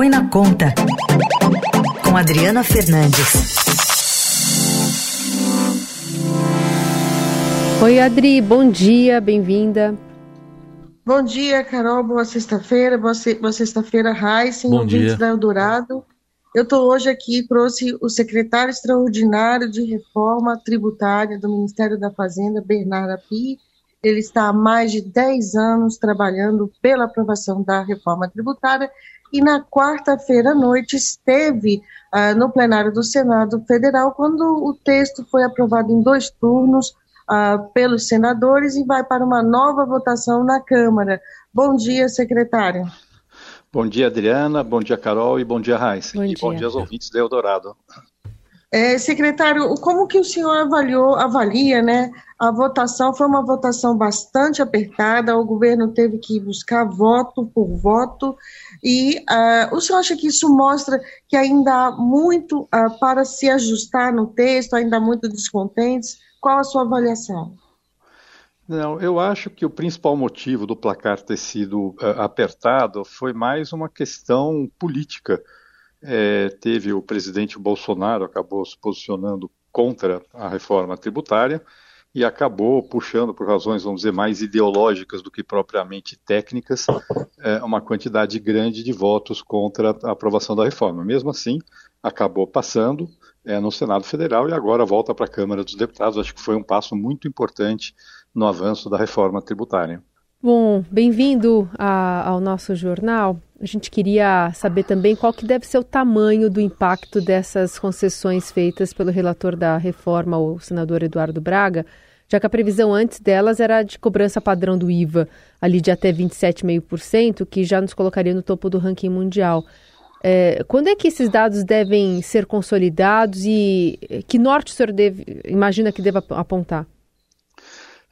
Põe na Conta, com Adriana Fernandes. Oi, Adri, bom dia, bem-vinda. Bom dia, Carol, boa sexta-feira, boa, sexta-feira, Raíssen, ouvintes da Eldorado. Eu estou hoje aqui, trouxe o secretário extraordinário de reforma tributária do Ministério da Fazenda, Bernardo Api. Ele está há mais de 10 anos trabalhando pela aprovação da reforma tributária e na quarta-feira à noite esteve uh, no plenário do Senado Federal quando o texto foi aprovado em dois turnos uh, pelos senadores e vai para uma nova votação na Câmara. Bom dia, secretário. Bom dia, Adriana. Bom dia, Carol. E bom dia, Raíssa. Bom e dia. bom dia aos ouvintes da Eldorado. É, secretário, como que o senhor avaliou, avalia, né? A votação foi uma votação bastante apertada, o governo teve que buscar voto por voto, e uh, o senhor acha que isso mostra que ainda há muito uh, para se ajustar no texto, ainda há muito descontentes? Qual a sua avaliação? Não, eu acho que o principal motivo do placar ter sido uh, apertado foi mais uma questão política é, teve o presidente Bolsonaro acabou se posicionando contra a reforma tributária e acabou puxando, por razões, vamos dizer, mais ideológicas do que propriamente técnicas, é, uma quantidade grande de votos contra a aprovação da reforma. Mesmo assim, acabou passando é, no Senado Federal e agora volta para a Câmara dos Deputados. Acho que foi um passo muito importante no avanço da reforma tributária. Bom, bem-vindo ao nosso jornal. A gente queria saber também qual que deve ser o tamanho do impacto dessas concessões feitas pelo relator da reforma, o senador Eduardo Braga, já que a previsão antes delas era de cobrança padrão do IVA, ali de até 27,5%, que já nos colocaria no topo do ranking mundial. É, quando é que esses dados devem ser consolidados e que norte o senhor deve, imagina que deva apontar?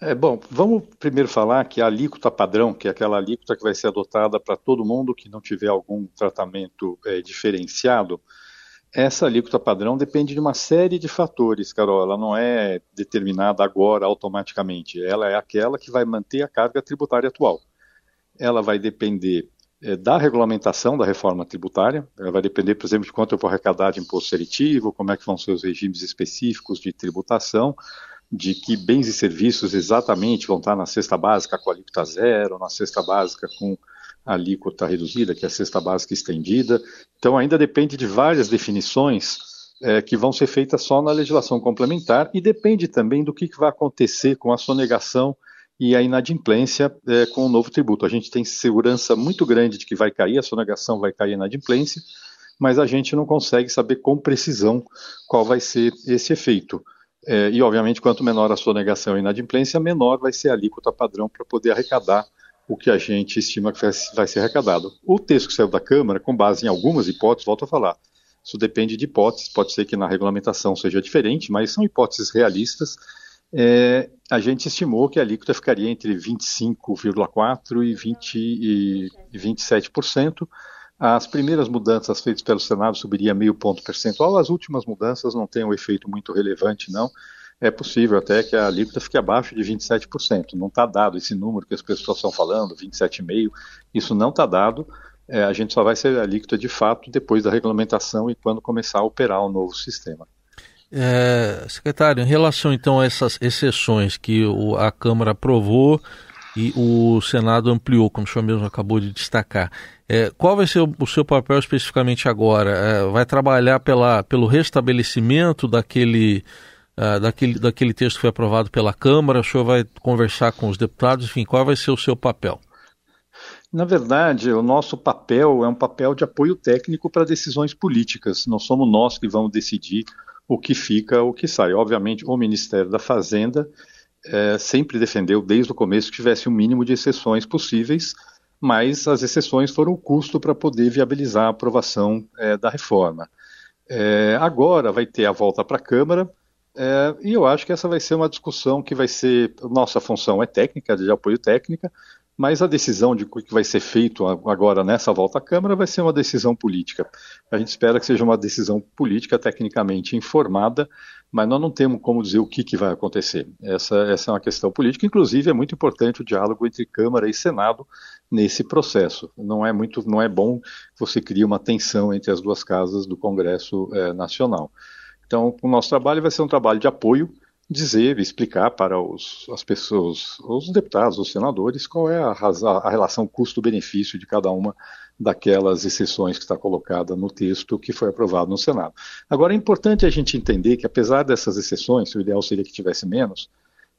É, bom, vamos primeiro falar que a alíquota padrão, que é aquela alíquota que vai ser adotada para todo mundo que não tiver algum tratamento é, diferenciado, essa alíquota padrão depende de uma série de fatores, Carol. Ela não é determinada agora automaticamente. Ela é aquela que vai manter a carga tributária atual. Ela vai depender é, da regulamentação da reforma tributária. Ela vai depender, por exemplo, de quanto eu vou arrecadar de imposto seletivo, como é que vão ser os regimes específicos de tributação de que bens e serviços exatamente vão estar na cesta básica com alíquota zero, na cesta básica com alíquota reduzida, que é a cesta básica estendida. Então, ainda depende de várias definições é, que vão ser feitas só na legislação complementar e depende também do que, vai acontecer com a sonegação e a inadimplência é, com o novo tributo. A gente tem segurança muito grande de que vai cair, a sonegação vai cair a inadimplência, mas a gente não consegue saber com precisão qual vai ser esse efeito. É, e, obviamente, quanto menor a sua negação e inadimplência, menor vai ser a alíquota padrão para poder arrecadar o que a gente estima que vai ser arrecadado. O texto que saiu da Câmara, com base em algumas hipóteses, volto a falar, isso depende de hipóteses, pode ser que na regulamentação seja diferente, mas são hipóteses realistas. É, a gente estimou que a alíquota ficaria entre 25,4% e, 20, e 27%, as primeiras mudanças feitas pelo Senado subiria meio ponto percentual, as últimas mudanças não têm um efeito muito relevante, não. É possível até que a alíquota fique abaixo de 27%. Não está dado esse número que as pessoas estão falando, 27,5%. Isso não está dado. É, a gente só vai ser alíquota de fato depois da regulamentação e quando começar a operar o novo sistema. É, secretário, em relação então a essas exceções que o, a Câmara aprovou e o Senado ampliou, como o senhor mesmo acabou de destacar. É, qual vai ser o, o, seu papel especificamente agora? É, vai trabalhar pela, pelo restabelecimento daquele, uh, daquele, daquele texto que foi aprovado pela Câmara? O senhor vai conversar com os deputados? Enfim, qual vai ser o seu papel? Na verdade, o nosso papel é um papel de apoio técnico para decisões políticas. Não somos nós que vamos decidir o que fica, o que sai. Obviamente, o Ministério da Fazenda é, sempre defendeu desde o começo que tivesse o mínimo de exceções possíveis mas as exceções foram o custo para poder viabilizar a aprovação é, da reforma. É, agora vai ter a volta para a Câmara, é, e eu acho que essa vai ser uma discussão que vai ser. Nossa função é técnica, de apoio técnica, mas a decisão de que vai ser feito agora nessa volta à Câmara vai ser uma decisão política. A gente espera que seja uma decisão política tecnicamente informada, mas nós não temos como dizer o que, que vai acontecer. Essa, essa é uma questão política. Inclusive, é muito importante o diálogo entre Câmara e Senado nesse processo. Não é muito, não é bom que você crie uma tensão entre as duas casas do Congresso é, Nacional. Então, o nosso trabalho vai ser um trabalho de apoio, dizer, explicar para os, as pessoas, os deputados, os senadores, qual é a, a relação custo-benefício de cada uma daquelas exceções que está colocada no texto que foi aprovado no Senado. Agora, é importante a gente entender que, apesar dessas exceções, o ideal seria que tivesse menos,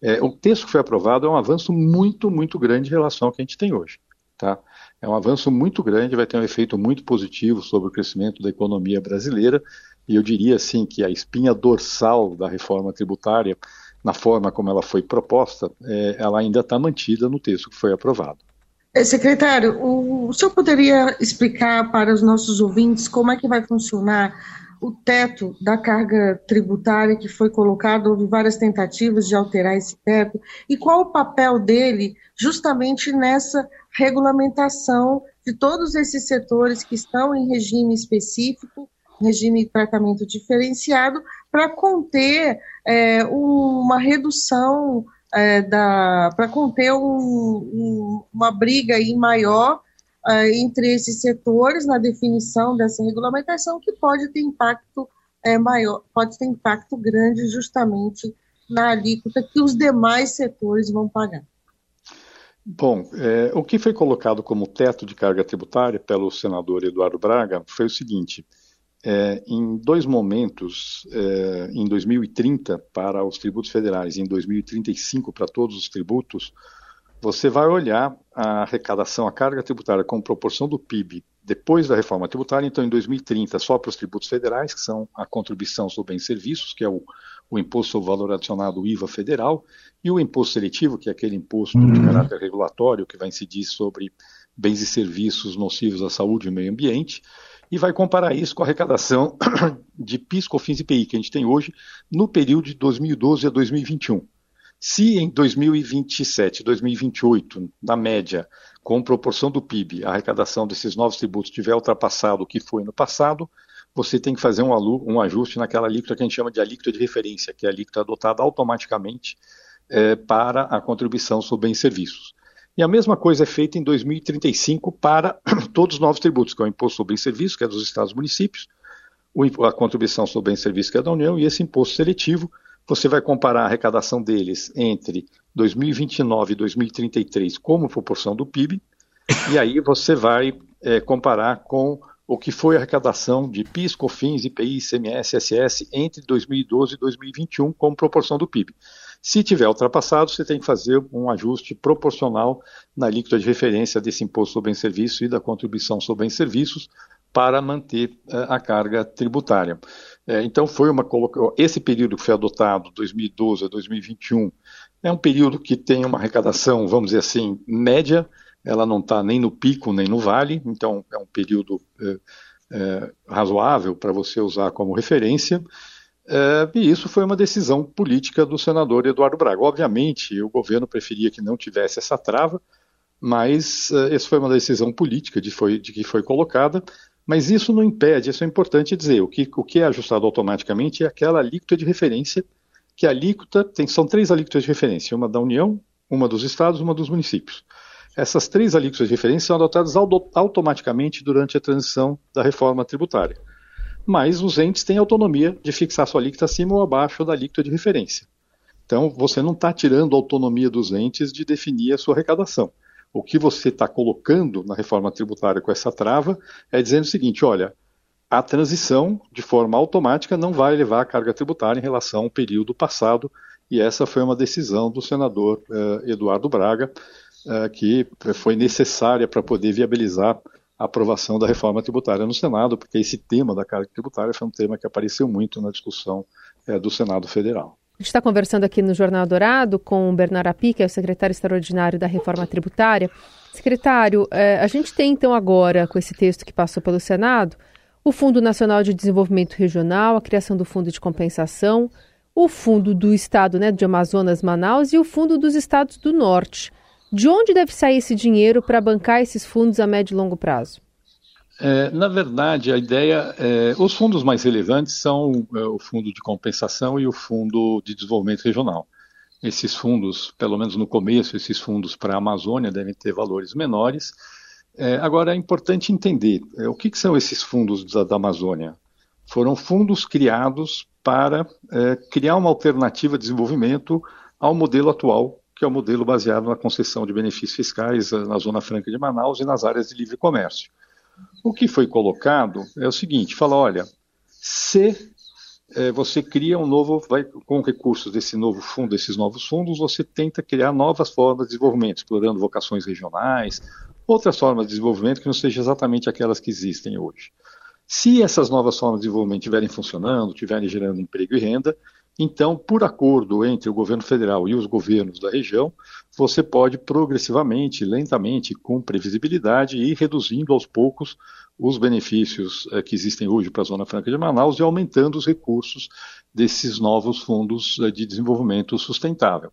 é, o texto que foi aprovado é um avanço muito, muito grande em relação ao que a gente tem hoje. Tá? É um avanço muito grande, vai ter um efeito muito positivo sobre o crescimento da economia brasileira, e eu diria assim que a espinha dorsal da reforma tributária, na forma como ela foi proposta, é, ela ainda está mantida no texto que foi aprovado. É, secretário, o, o senhor poderia explicar para os nossos ouvintes como é que vai funcionar o teto da carga tributária que foi colocado, houve várias tentativas de alterar esse teto, e qual o papel dele justamente nessa regulamentação de todos esses setores que estão em regime específico, regime de tratamento diferenciado, para conter é, uma redução é, para conter um, um, uma briga aí maior é, entre esses setores na definição dessa regulamentação que pode ter impacto é, maior, pode ter impacto grande justamente na alíquota que os demais setores vão pagar. Bom, é, o que foi colocado como teto de carga tributária pelo senador Eduardo Braga foi o seguinte: é, em dois momentos, é, em 2030 para os tributos federais e em 2035 para todos os tributos, você vai olhar a arrecadação, a carga tributária como proporção do PIB depois da reforma tributária, então em 2030 só para os tributos federais, que são a contribuição sobre bens e serviços, que é o, o imposto sobre valor adicionado, o IVA federal, e o imposto seletivo, que é aquele imposto de caráter regulatório que vai incidir sobre bens e serviços nocivos à saúde e meio ambiente, e vai comparar isso com a arrecadação de PIS, COFINS e IPI que a gente tem hoje no período de 2012 a 2021. Se em 2027, 2028, na média, com proporção do PIB, a arrecadação desses novos tributos tiver ultrapassado o que foi no passado, você tem que fazer um, um ajuste naquela alíquota que a gente chama de alíquota de referência, que é a alíquota adotada automaticamente é, para a contribuição sobre bens e serviços. E a mesma coisa é feita em 2035 para todos os novos tributos, que é o Imposto sobre Bens e Serviços, que é dos Estados e municípios, a contribuição sobre bens e serviços, que é da União, e esse imposto seletivo, você vai comparar a arrecadação deles entre 2029 e 2033 como proporção do PIB, e aí você vai é, comparar com o que foi a arrecadação de PIS, COFINS, IPI, ICMS, SS entre 2012 e 2021 como proporção do PIB. Se tiver ultrapassado, você tem que fazer um ajuste proporcional na alíquota de referência desse imposto sobre bens e serviços e da contribuição sobre bens e serviços para manter uh, a carga tributária. É, então, foi uma esse período que foi adotado, 2012 a 2021, é um período que tem uma arrecadação, vamos dizer assim, média, ela não está nem no pico nem no vale, então é um período é, é, razoável para você usar como referência. É, e isso foi uma decisão política do senador Eduardo Braga. Obviamente, o governo preferia que não tivesse essa trava, mas uh, essa foi uma decisão política de, foi, de, que foi colocada. Mas isso não impede, isso é importante dizer, o que, o que é ajustado automaticamente é aquela alíquota de referência, que a alíquota tem, são três alíquotas de referência, uma da União, uma dos estados, uma dos municípios. Essas três alíquotas de referência são adotadas automaticamente durante a transição da reforma tributária mas os entes têm autonomia de fixar sua alíquota acima ou abaixo da alíquota de referência. Então, você não está tirando a autonomia dos entes de definir a sua arrecadação. O que você está colocando na reforma tributária com essa trava é dizendo o seguinte: olha, a transição, de forma automática, não vai elevar a carga tributária em relação ao período passado, e essa foi uma decisão do senador eh, Eduardo Braga, eh, que foi necessária para poder viabilizar a aprovação da reforma tributária no Senado, porque esse tema da carga tributária foi um tema que apareceu muito na discussão é, do Senado Federal. A gente está conversando aqui no Jornal Dourado com o Bernardo Api, que é o secretário extraordinário da reforma tributária. Secretário, é, a gente tem então agora, com esse texto que passou pelo Senado, o Fundo Nacional de Desenvolvimento Regional, a criação do Fundo de Compensação, o Fundo do Estado né, de Amazonas, Manaus e o Fundo dos Estados do Norte. De onde deve sair esse dinheiro para bancar esses fundos a médio e longo prazo? É, na verdade, a ideia, é, os fundos mais relevantes são é, o Fundo de Compensação e o Fundo de Desenvolvimento Regional. esses fundos, pelo menos no começo, esses fundos para a Amazônia devem ter valores menores. É, agora, é importante entender é, o que, que, são esses fundos da, da, Amazônia. Foram fundos criados para é, criar uma alternativa de desenvolvimento ao modelo atual, que é o modelo baseado na concessão de benefícios fiscais na Zona Franca de Manaus e nas áreas de livre comércio. O que foi colocado é o seguinte: fala, olha, se é, você cria um novo, vai, com recursos desse novo fundo, desses novos fundos, você tenta criar novas formas de desenvolvimento, explorando vocações regionais, outras formas de desenvolvimento que não sejam exatamente aquelas que existem hoje. Se essas novas formas de desenvolvimento estiverem funcionando, estiverem gerando emprego e renda, então, por acordo entre o governo federal e os governos da região, você pode progressivamente, lentamente, com previsibilidade, ir reduzindo aos poucos os benefícios eh, que existem hoje para a Zona Franca de Manaus e aumentando os recursos desses novos fundos eh, de desenvolvimento sustentável.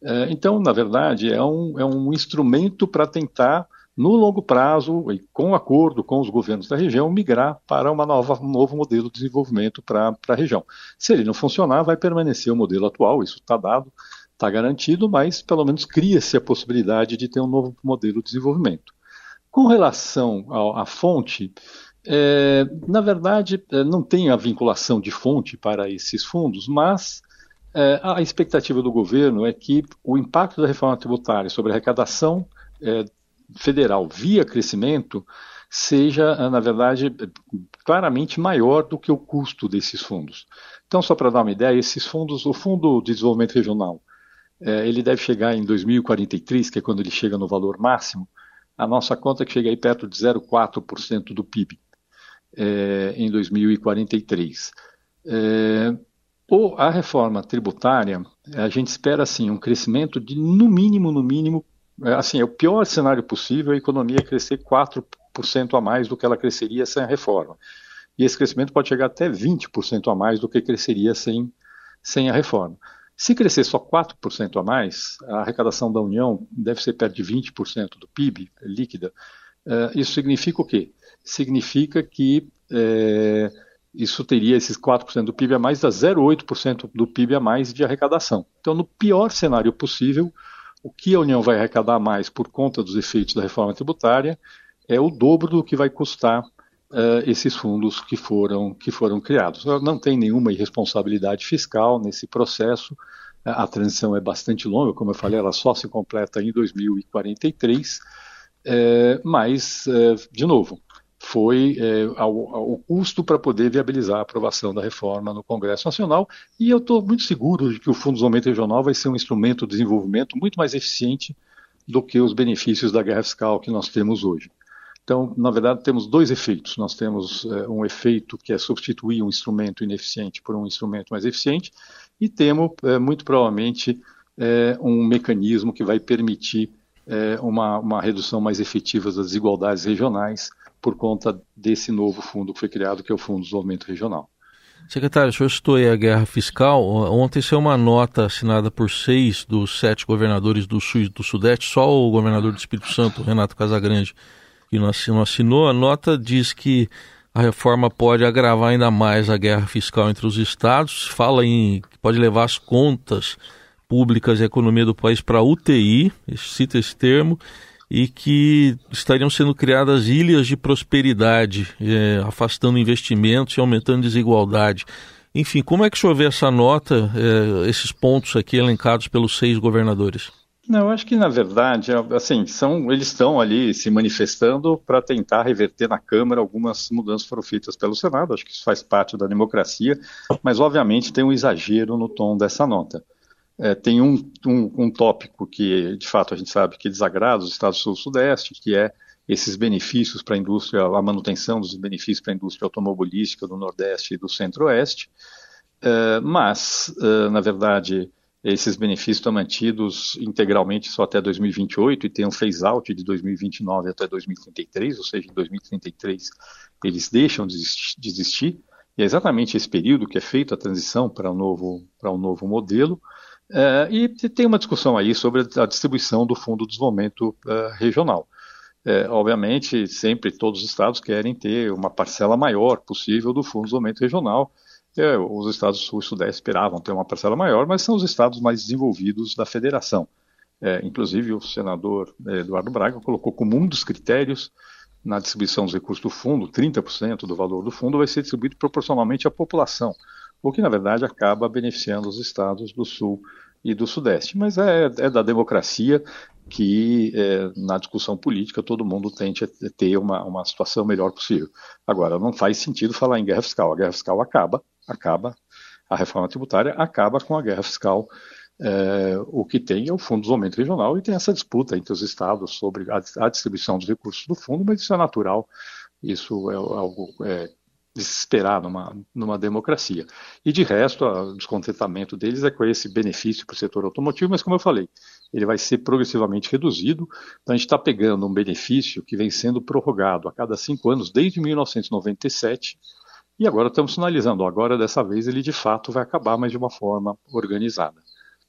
Eh, então, na verdade, é um, é um instrumento para tentar, no longo prazo, e com acordo com os governos da região, migrar para uma nova, um novo modelo de desenvolvimento para a região. Se ele não funcionar, vai permanecer o modelo atual, isso está dado, está garantido, mas pelo menos cria-se a possibilidade de ter um novo modelo de desenvolvimento. Com relação à fonte, é, na verdade, é, não tem a vinculação de fonte para esses fundos, mas é, a expectativa do governo é que o impacto da reforma tributária sobre a arrecadação é, federal via crescimento seja, na verdade, claramente maior do que o custo desses fundos. Então, só para dar uma ideia, esses fundos, o Fundo de Desenvolvimento Regional, é, ele deve chegar em 2043, que é quando ele chega no valor máximo, a nossa conta que chega aí perto de 0,4% do PIB é, em 2043. É, ou a reforma tributária, a gente espera assim um crescimento de no mínimo, no mínimo, assim, é o pior cenário possível a economia crescer 4% a mais do que ela cresceria sem a reforma. E esse crescimento pode chegar até 20% a mais do que cresceria sem, sem a reforma. Se crescer só 4% a mais, a arrecadação da União deve ser perto de 20% do PIB líquida. Uh, isso significa o quê? Significa que é, isso teria esses 4% do PIB a mais, dá 0,8% do PIB a mais de arrecadação. Então, no pior cenário possível, o que a União vai arrecadar mais por conta dos efeitos da reforma tributária é o dobro do que vai custar uh, esses fundos que foram, que foram criados. Não tem nenhuma irresponsabilidade fiscal nesse processo. A transição é bastante longa, como eu falei, ela só se completa em 2043. É, mas, é, de novo, foi é, ao, ao, custo para poder viabilizar a aprovação da reforma no Congresso Nacional, e eu estou muito seguro de que o Fundo de Desenvolvimento Regional vai ser um instrumento de desenvolvimento muito mais eficiente do que os benefícios da guerra fiscal que nós temos hoje. Então, na verdade, temos dois efeitos. Nós temos é, um efeito que é substituir um instrumento ineficiente por um instrumento mais eficiente, e temos, é, muito provavelmente, é, um mecanismo que vai permitir é, uma, uma redução mais efetiva das desigualdades regionais por conta desse novo fundo que foi criado, que é o Fundo de Desenvolvimento Regional. Secretário, o senhor citou aí a guerra fiscal. Ontem saiu uma nota assinada por seis dos sete governadores do Sul e do Sudeste, só o governador do Espírito Santo, Renato Casagrande, que não assinou, a nota diz que a reforma pode agravar ainda mais a guerra fiscal entre os estados, fala em que pode levar as contas públicas e a economia do país para UTI, cita esse termo, e que estariam sendo criadas ilhas de prosperidade, é, afastando investimentos e aumentando desigualdade. Enfim, como é que o senhor vê essa nota, é, esses pontos aqui elencados pelos seis governadores? Não, eu acho que na verdade, é, assim, são, eles estão ali se manifestando para tentar reverter na Câmara algumas mudanças foram feitas pelo Senado. Acho que isso faz parte da democracia, mas obviamente tem um exagero no tom dessa nota. É, tem um, um, um, tópico que, de fato, a gente sabe que desagrada os Estados Sul-Sudeste, que é esses benefícios para a indústria, a manutenção dos benefícios para a indústria automobilística do Nordeste e do Centro-Oeste. É, mas, é, na verdade, esses benefícios estão mantidos integralmente só até 2028 e tem um phase-out de 2029 até 2033, ou seja, em 2033 eles deixam de existir. E é exatamente esse período que é feita a transição para um novo, para um novo modelo. Uh, e tem uma discussão aí sobre a distribuição do Fundo de Desenvolvimento uh, Regional. Uh, obviamente, sempre todos os estados querem ter uma parcela maior possível do Fundo de Desenvolvimento Regional, É, os estados sul e sudeste esperavam ter uma parcela maior, mas são os estados mais desenvolvidos da federação. É, inclusive, o senador é, Eduardo Braga colocou como um dos critérios na distribuição dos recursos do fundo, 30% do valor do fundo vai ser distribuído proporcionalmente à população, o que, na verdade, acaba beneficiando os estados do sul e do sudeste. Mas é, é da democracia que, é, na discussão política, todo mundo tente ter uma, uma situação melhor possível. Agora, não faz sentido falar em guerra fiscal. A guerra fiscal acaba, acaba, a reforma tributária acaba com a guerra fiscal é, o que tem é o Fundo de Desenvolvimento Regional e tem essa disputa entre os estados sobre a, a distribuição dos recursos do fundo, mas isso é natural, isso é algo é, de se esperar numa, numa democracia. E de resto, o descontentamento deles é com esse benefício para o setor automotivo, mas como eu falei, ele vai ser progressivamente reduzido. Então a gente está pegando um benefício que vem sendo prorrogado a cada cinco anos desde 1997 e agora estamos sinalizando, agora dessa vez ele de fato vai acabar, mas de uma forma organizada.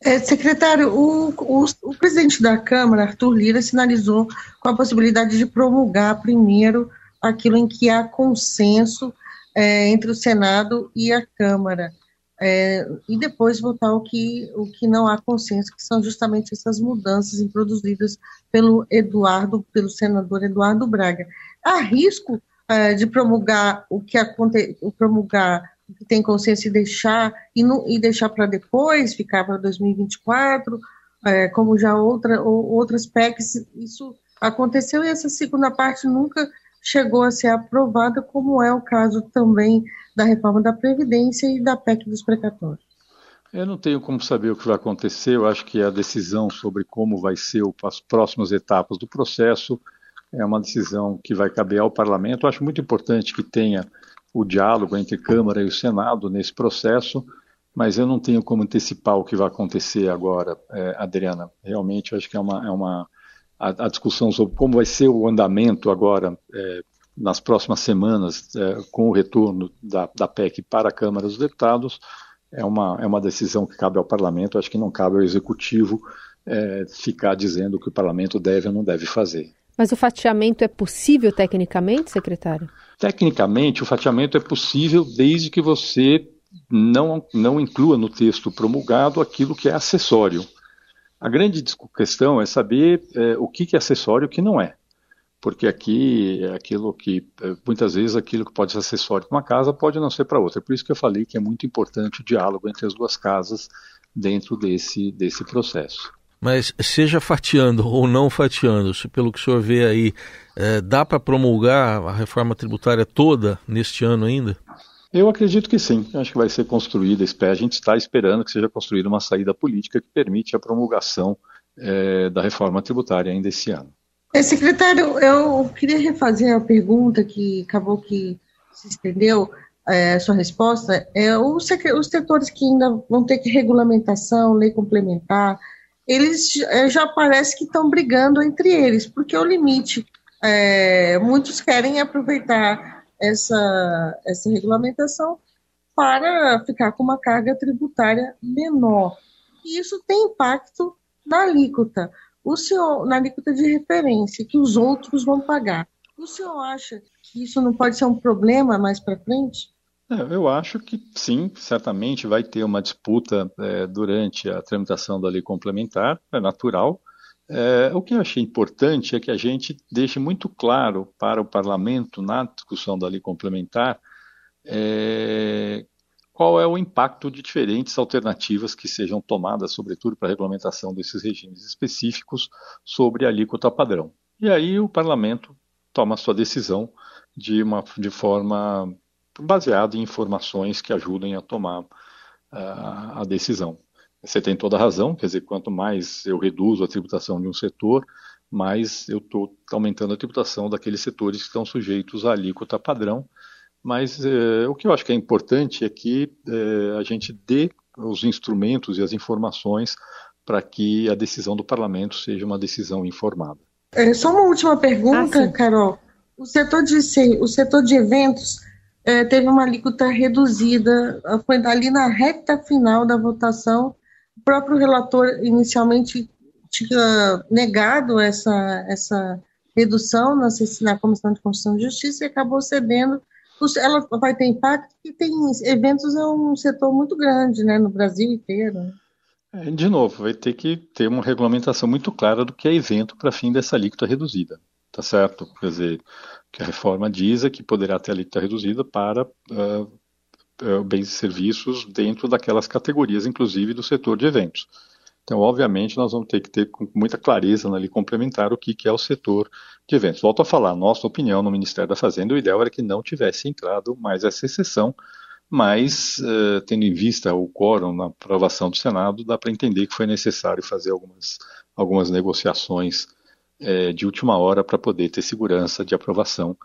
É, secretário, o, o, o, presidente da Câmara, Arthur Lira, sinalizou com a possibilidade de promulgar primeiro aquilo em que há consenso é, entre o Senado e a Câmara, é, e depois votar o que, o que não há consenso, que são justamente essas mudanças introduzidas pelo Eduardo, pelo senador Eduardo Braga. Há risco é, de promulgar o que acontece, promulgar que tem consciência e deixar e, não, e deixar para depois, ficar para 2024, é, como já outra, ou, outras PECs, isso aconteceu e essa segunda parte nunca chegou a ser aprovada, como é o caso também da reforma da Previdência e da PEC dos precatórios. Eu não tenho como saber o que vai acontecer, eu acho que a decisão sobre como vai ser as próximas etapas do processo é uma decisão que vai caber ao parlamento. Eu acho muito importante que tenha o diálogo entre Câmara e o Senado nesse processo, mas eu não tenho como antecipar o que vai acontecer agora, é, Adriana. Realmente, eu acho que é uma, é uma a, a, discussão sobre como vai ser o andamento agora é, nas próximas semanas é, com o retorno da, da PEC para a Câmara dos Deputados é uma, é uma decisão que cabe ao Parlamento. Acho que não cabe ao Executivo é, ficar dizendo o que o Parlamento deve ou não deve fazer. Mas o fatiamento é possível tecnicamente, secretário? Tecnicamente, o fatiamento é possível desde que você não, não inclua no texto promulgado aquilo que é acessório. A grande questão é saber é, o que, é acessório e o que não é. Porque aqui é aquilo que, é, muitas vezes, aquilo que pode ser acessório para uma casa pode não ser para outra. Por isso que eu falei que é muito importante o diálogo entre as duas casas dentro desse, desse processo. Mas seja fatiando ou não fatiando, se pelo que o senhor vê aí, é, dá para promulgar a reforma tributária toda neste ano ainda? Eu acredito que sim. Acho que vai ser construída. A gente está esperando que seja construída uma saída política que permite a promulgação é, da reforma tributária ainda esse ano. É, secretário, eu queria refazer a pergunta que acabou que se estendeu é, sua resposta. É, os, os setores que ainda vão ter que regulamentação, lei complementar, eles é, já parece que estão brigando entre eles, porque o limite, é, muitos querem aproveitar essa, essa regulamentação para ficar com uma carga tributária menor. E isso tem impacto na alíquota, o senhor, na alíquota de referência, que os outros vão pagar. O senhor acha que isso não pode ser um problema mais para frente? É, eu acho que sim, certamente vai ter uma disputa é, durante a tramitação da lei complementar, é natural. É, o que eu achei importante é que a gente deixe muito claro para o parlamento, na discussão da lei complementar, é, qual é o impacto de diferentes alternativas que sejam tomadas, sobretudo para a regulamentação desses regimes específicos, sobre a alíquota padrão. E aí o parlamento toma a sua decisão de, uma, de forma baseado em informações que ajudem a tomar uh, a decisão. Você tem toda a razão, quer dizer, quanto mais eu reduzo a tributação de um setor, mais eu estou aumentando a tributação daqueles setores que estão sujeitos à alíquota padrão. Mas uh, o que eu acho que é importante é que uh, a gente dê os instrumentos e as informações para que a decisão do parlamento seja uma decisão informada. É, só uma última pergunta, ah, Carol. O setor de, o setor de eventos é, teve uma alíquota reduzida, foi ali na reta final da votação. O próprio relator inicialmente tinha negado essa, essa redução na, na Comissão de Constituição e Justiça e acabou cedendo ela vai ter impacto porque tem eventos é um setor muito grande, né, no Brasil inteiro. É, de novo, vai ter que ter uma regulamentação muito clara do que é evento para fim dessa alíquota reduzida, tá certo? Quer dizer, que a reforma diz é que poderá ter alíquota reduzida para uh, uh, bens e serviços dentro daquelas categorias, inclusive do setor de eventos. Então, obviamente, nós vamos ter que ter com muita clareza na lei complementar o que, que é o setor de eventos. Volto a falar, nossa opinião no Ministério da Fazenda, o ideal era que não tivesse entrado mais essa exceção, mas, uh, tendo em vista o quórum na aprovação do Senado, dá para entender que foi necessário fazer algumas, algumas negociações uh, de última hora para poder ter segurança de aprovação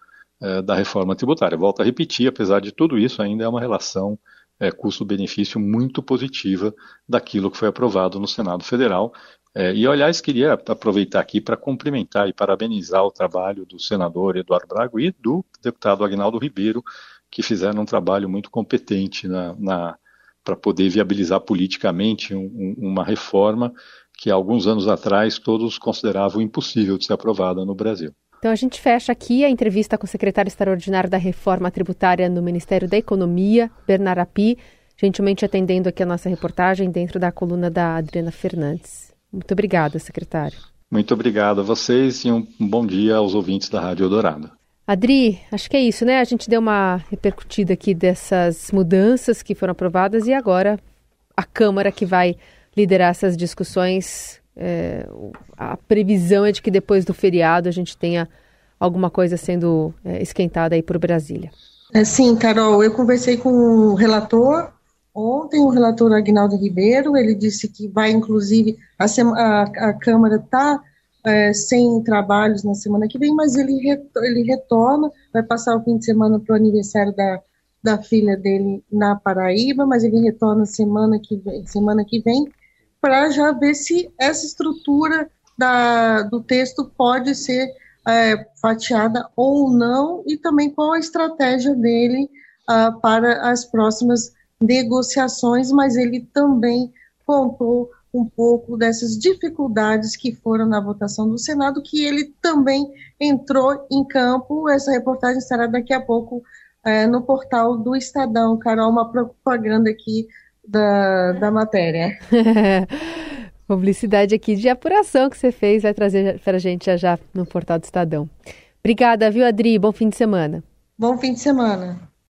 uh, da reforma tributária. Volto a repetir, apesar de tudo isso, ainda é uma relação é, custo-benefício muito positiva daquilo que foi aprovado no Senado Federal. É, e, aliás, queria aproveitar aqui para cumprimentar e parabenizar o trabalho do senador Eduardo Brago e do deputado Agnaldo Ribeiro, que fizeram um trabalho muito competente na, na para poder viabilizar politicamente um, uma reforma que, alguns anos atrás, todos consideravam impossível de ser aprovada no Brasil. Então a gente fecha aqui a entrevista com o secretário extraordinário da Reforma Tributária no Ministério da Economia, Bernard Api, gentilmente atendendo aqui a nossa reportagem dentro da coluna da Adriana Fernandes. Muito obrigada, secretário. Muito obrigado a vocês e um bom dia aos ouvintes da Rádio Eldorado. Adri, acho que é isso, né? A gente deu uma repercutida aqui dessas mudanças que foram aprovadas e agora a Câmara que vai liderar essas discussões é, a previsão é de que depois do feriado a gente tenha alguma coisa sendo é, esquentada aí por Brasília. É, sim, Carol, eu conversei com o relator ontem, o relator Agnaldo Ribeiro, ele disse que vai, inclusive, a, a, a Câmara está é, sem trabalhos na semana que vem, mas ele, ele retorna, vai passar o fim de semana para o aniversário da, da filha dele na Paraíba, mas ele retorna semana que vem, semana que vem para já ver se essa estrutura da, do texto pode ser é, fatiada ou não, e também qual a estratégia dele uh, para as próximas negociações, mas ele também contou um pouco dessas dificuldades que foram na votação do Senado, que ele também entrou em campo. Essa reportagem estará daqui a pouco é, no portal do Estadão. Carol, uma propaganda aqui da, da matéria. Publicidade aqui de apuração que você fez, vai trazer para a gente já já no portal do Estadão. Obrigada, viu, Adri? Bom fim de semana. Bom fim de semana.